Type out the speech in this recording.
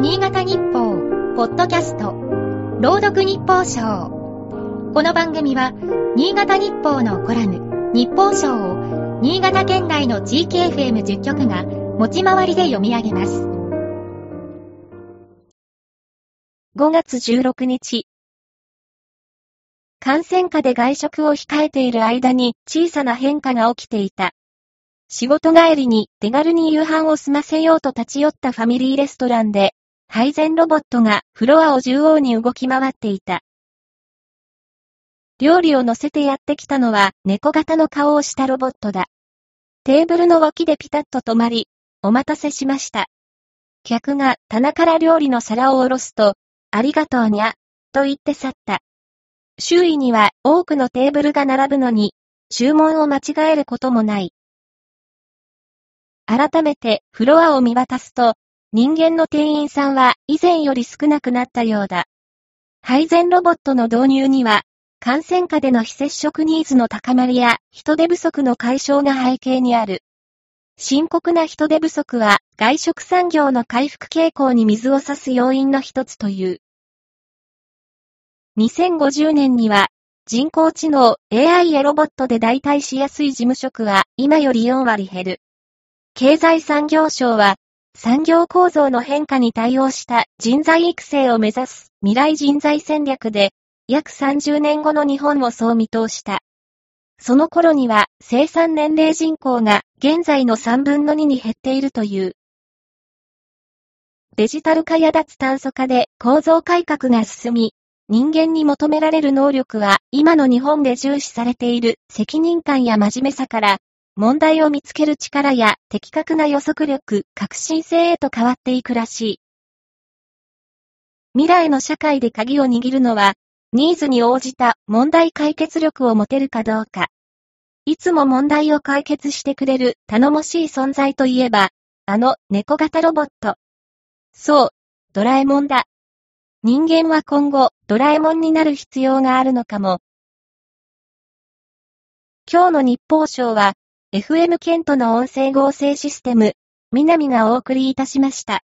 新潟日報、ポッドキャスト、朗読日報賞。この番組は、新潟日報のコラム、日報賞を、新潟県内の地域 FM10 局が、持ち回りで読み上げます。5月16日。感染下で外食を控えている間に小さな変化が起きていた。仕事帰りに手軽に夕飯を済ませようと立ち寄ったファミリーレストランで、配膳ロボットがフロアを縦横に動き回っていた。料理を乗せてやってきたのは猫型の顔をしたロボットだ。テーブルの脇でピタッと止まり、お待たせしました。客が棚から料理の皿を下ろすと、ありがとうにゃ、と言って去った。周囲には多くのテーブルが並ぶのに、注文を間違えることもない。改めてフロアを見渡すと、人間の店員さんは以前より少なくなったようだ。配膳ロボットの導入には、感染下での非接触ニーズの高まりや人手不足の解消が背景にある。深刻な人手不足は外食産業の回復傾向に水を差す要因の一つという。2050年には人工知能 AI やロボットで代替しやすい事務職は今より4割減る。経済産業省は、産業構造の変化に対応した人材育成を目指す未来人材戦略で、約30年後の日本をそう見通した。その頃には生産年齢人口が現在の3分の2に減っているという。デジタル化や脱炭素化で構造改革が進み、人間に求められる能力は今の日本で重視されている責任感や真面目さから問題を見つける力や的確な予測力、革新性へと変わっていくらしい。未来の社会で鍵を握るのは、ニーズに応じた問題解決力を持てるかどうか。いつも問題を解決してくれる頼もしい存在といえば、あの猫型ロボット。そう、ドラえもんだ。人間は今後、ドラえもんになる必要があるのかも。今日の日報賞は、FM ケントの音声合成システム、南がお送りいたしました。